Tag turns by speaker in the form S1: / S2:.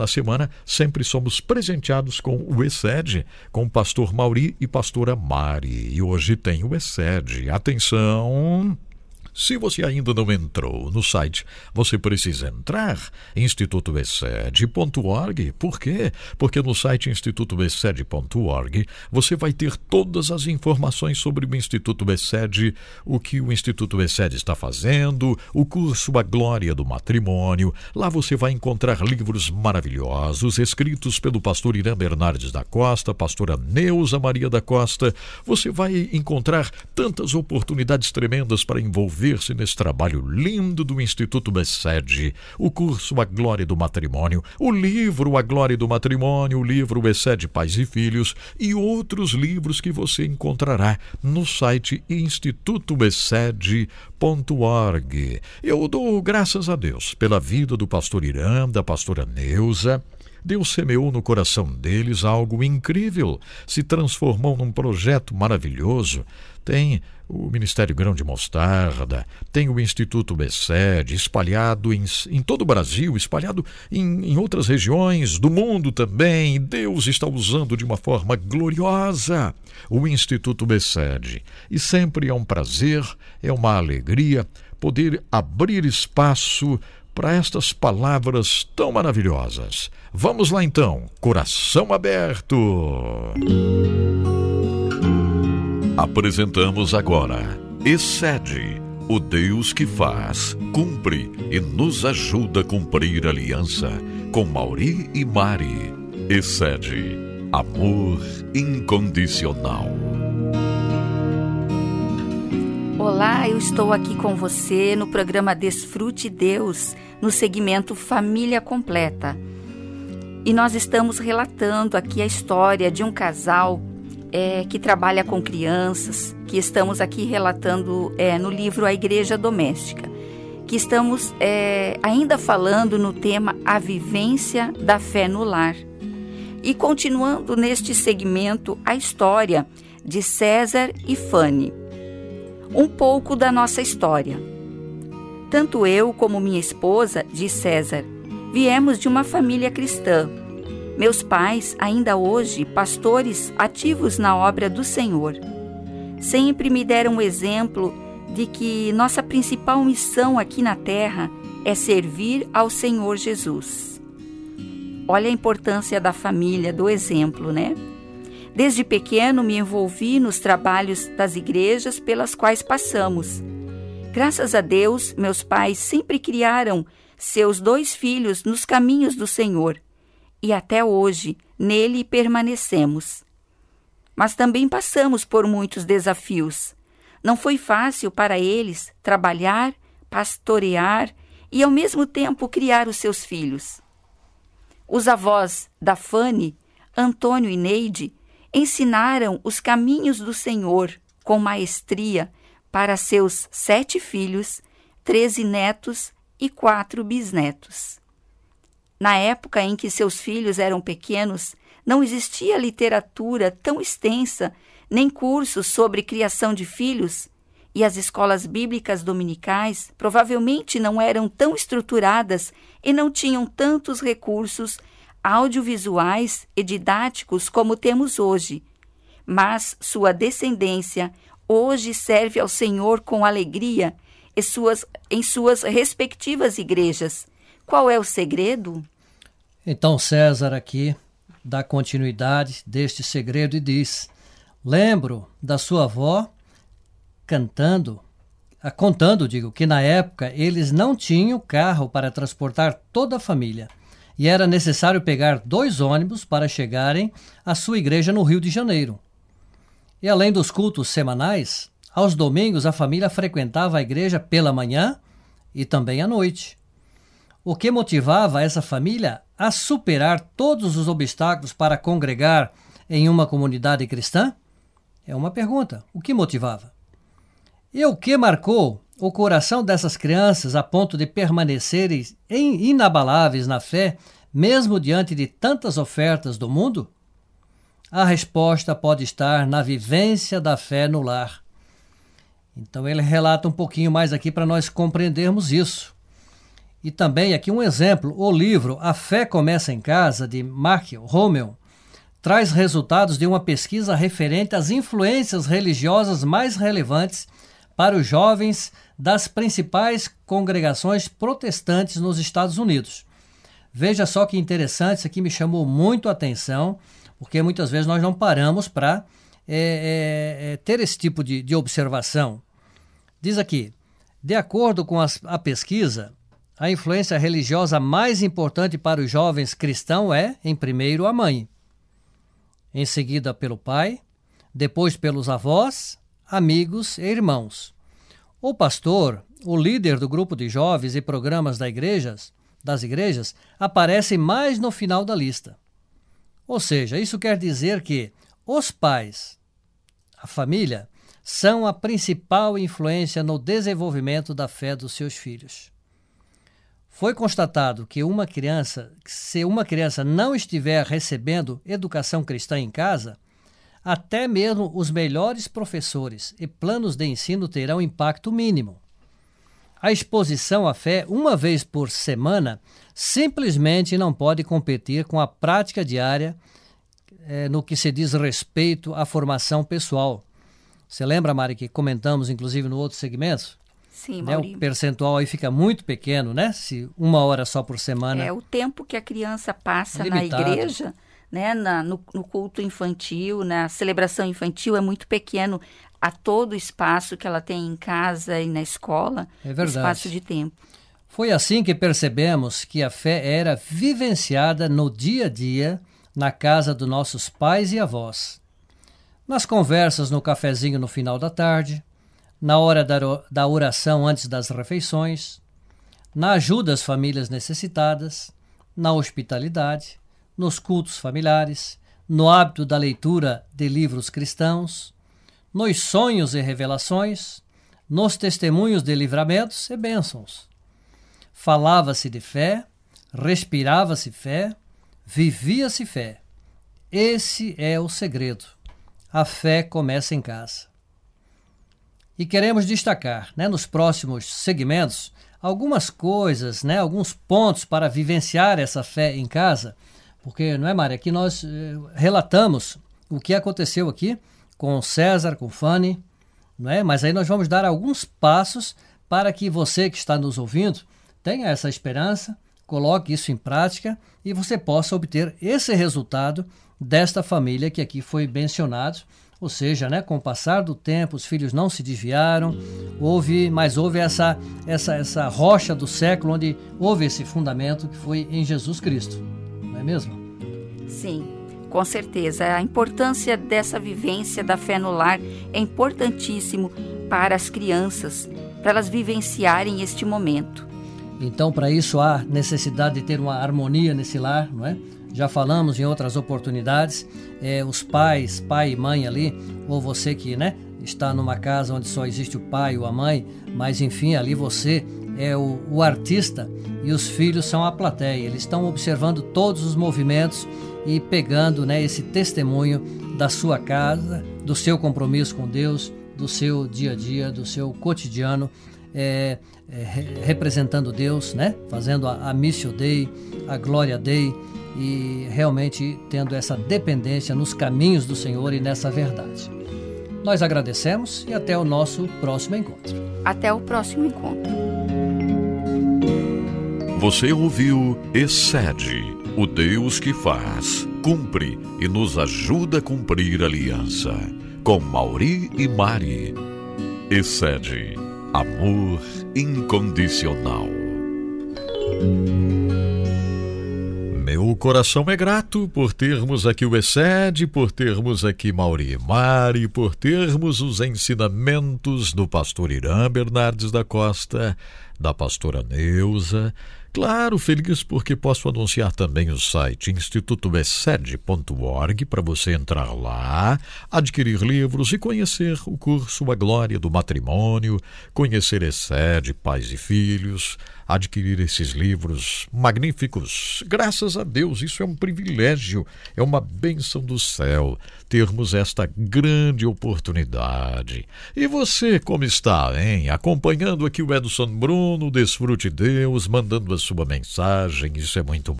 S1: na semana, sempre somos presenteados com o ESED, com o pastor Mauri e pastora Mari. E hoje tem o ESED. Atenção! Se você ainda não entrou no site, você precisa entrar institutoexcede.org. Por quê? Porque no site institutoexcede.org você vai ter todas as informações sobre o Instituto Excede, o que o Instituto Excede está fazendo, o curso A Glória do Matrimônio. Lá você vai encontrar livros maravilhosos escritos pelo pastor Irã Bernardes da Costa, pastora Neuza Maria da Costa. Você vai encontrar tantas oportunidades tremendas para envolver envolver-se nesse trabalho lindo do Instituto Bessede, o curso A Glória do Matrimônio, o livro A Glória do Matrimônio, o livro Bessede Pais e Filhos e outros livros que você encontrará no site institutobessede.org. Eu dou graças a Deus pela vida do pastor Irã, da pastora Neuza, Deus semeou no coração deles algo incrível, se transformou num projeto maravilhoso. Tem o Ministério Grão de Mostarda, tem o Instituto Bessed, espalhado em, em todo o Brasil, espalhado em, em outras regiões do mundo também. Deus está usando de uma forma gloriosa o Instituto Bessed. E sempre é um prazer, é uma alegria poder abrir espaço para estas palavras tão maravilhosas. Vamos lá então, coração aberto. Apresentamos agora Excede, o Deus que faz, cumpre e nos ajuda a cumprir aliança com Mauri e Mari. Excede, amor incondicional.
S2: Olá, eu estou aqui com você no programa Desfrute Deus, no segmento Família Completa. E nós estamos relatando aqui a história de um casal é, que trabalha com crianças, que estamos aqui relatando é, no livro A Igreja Doméstica, que estamos é, ainda falando no tema A Vivência da Fé no Lar. E continuando neste segmento a história de César e Fanny. Um pouco da nossa história. Tanto eu como minha esposa, diz César, viemos de uma família cristã meus pais, ainda hoje, pastores ativos na obra do Senhor, sempre me deram o exemplo de que nossa principal missão aqui na terra é servir ao Senhor Jesus. Olha a importância da família, do exemplo, né? Desde pequeno me envolvi nos trabalhos das igrejas pelas quais passamos. Graças a Deus, meus pais sempre criaram seus dois filhos nos caminhos do Senhor e até hoje nele permanecemos. Mas também passamos por muitos desafios. Não foi fácil para eles trabalhar, pastorear e ao mesmo tempo criar os seus filhos. Os avós da Fanny, Antônio e Neide, ensinaram os caminhos do Senhor com maestria para seus sete filhos, treze netos e quatro bisnetos. Na época em que seus filhos eram pequenos, não existia literatura tão extensa, nem cursos sobre criação de filhos, e as escolas bíblicas dominicais provavelmente não eram tão estruturadas e não tinham tantos recursos audiovisuais e didáticos como temos hoje. Mas sua descendência hoje serve ao Senhor com alegria em suas, em suas respectivas igrejas qual é o segredo?
S3: Então César aqui dá continuidade deste segredo e diz: Lembro da sua avó cantando, contando, digo, que na época eles não tinham carro para transportar toda a família e era necessário pegar dois ônibus para chegarem à sua igreja no Rio de Janeiro. E além dos cultos semanais, aos domingos a família frequentava a igreja pela manhã e também à noite. O que motivava essa família a superar todos os obstáculos para congregar em uma comunidade cristã? É uma pergunta. O que motivava? E o que marcou o coração dessas crianças a ponto de permanecerem inabaláveis na fé, mesmo diante de tantas ofertas do mundo? A resposta pode estar na vivência da fé no lar. Então ele relata um pouquinho mais aqui para nós compreendermos isso. E também aqui um exemplo, o livro A Fé Começa em Casa, de Mark Rommel, traz resultados de uma pesquisa referente às influências religiosas mais relevantes para os jovens das principais congregações protestantes nos Estados Unidos. Veja só que interessante, isso aqui me chamou muito a atenção, porque muitas vezes nós não paramos para é, é, é, ter esse tipo de, de observação. Diz aqui: de acordo com as, a pesquisa, a influência religiosa mais importante para os jovens cristãos é, em primeiro, a mãe, em seguida pelo pai, depois pelos avós, amigos e irmãos. O pastor, o líder do grupo de jovens e programas da igrejas, das igrejas, aparece mais no final da lista. Ou seja, isso quer dizer que os pais, a família, são a principal influência no desenvolvimento da fé dos seus filhos. Foi constatado que uma criança, se uma criança não estiver recebendo educação cristã em casa, até mesmo os melhores professores e planos de ensino terão impacto mínimo. A exposição à fé uma vez por semana simplesmente não pode competir com a prática diária eh, no que se diz respeito à formação pessoal. Você lembra, Mari, que comentamos inclusive no outro segmento?
S2: Sim,
S3: né? O percentual aí fica muito pequeno, né? Se uma hora só por semana.
S2: É o tempo que a criança passa na igreja, né? Na, no, no culto infantil, na celebração infantil é muito pequeno a todo o espaço que ela tem em casa e na escola.
S3: É verdade.
S2: Espaço de tempo.
S3: Foi assim que percebemos que a fé era vivenciada no dia a dia na casa dos nossos pais e avós. Nas conversas no cafezinho no final da tarde, na hora da oração antes das refeições, na ajuda às famílias necessitadas, na hospitalidade, nos cultos familiares, no hábito da leitura de livros cristãos, nos sonhos e revelações, nos testemunhos de livramentos e bênçãos. Falava-se de fé, respirava-se fé, vivia-se fé. Esse é o segredo. A fé começa em casa. E queremos destacar, né, nos próximos segmentos, algumas coisas, né, alguns pontos para vivenciar essa fé em casa, porque, não é, Mária, aqui nós eh, relatamos o que aconteceu aqui com César, com Fanny, não é? Mas aí nós vamos dar alguns passos para que você que está nos ouvindo tenha essa esperança, coloque isso em prática e você possa obter esse resultado desta família que aqui foi mencionado ou seja, né, com o passar do tempo, os filhos não se desviaram, houve, mas houve essa, essa, essa rocha do século onde houve esse fundamento que foi em Jesus Cristo. Não é mesmo?
S2: Sim, com certeza. A importância dessa vivência da fé no lar é importantíssimo para as crianças, para elas vivenciarem este momento.
S3: Então, para isso há necessidade de ter uma harmonia nesse lar, não é? já falamos em outras oportunidades, é, os pais, pai e mãe ali, ou você que né, está numa casa onde só existe o pai ou a mãe, mas enfim, ali você é o, o artista e os filhos são a plateia. Eles estão observando todos os movimentos e pegando né, esse testemunho da sua casa, do seu compromisso com Deus, do seu dia a dia, do seu cotidiano, é, é, representando Deus, né? fazendo a, a Missio Dei, a Glória Dei, e realmente tendo essa dependência nos caminhos do Senhor e nessa verdade. Nós agradecemos e até o nosso próximo encontro.
S2: Até o próximo encontro.
S1: Você ouviu Excede, o Deus que faz, cumpre e nos ajuda a cumprir a aliança. Com Mauri e Mari. Excede, amor incondicional. Meu coração é grato por termos aqui o Excede, por termos aqui Mauri e Mari, por termos os ensinamentos do pastor Irã Bernardes da Costa, da pastora Neuza. Claro, feliz porque posso anunciar também o site institutobesed.org para você entrar lá, adquirir livros e conhecer o curso A Glória do Matrimônio, conhecer Excede, Pais e Filhos, adquirir esses livros magníficos. Graças a Deus, isso é um privilégio, é uma bênção do céu termos esta grande oportunidade. E você, como está, hein? Acompanhando aqui o Edson Bruno, Desfrute Deus, mandando as sua mensagem, isso é muito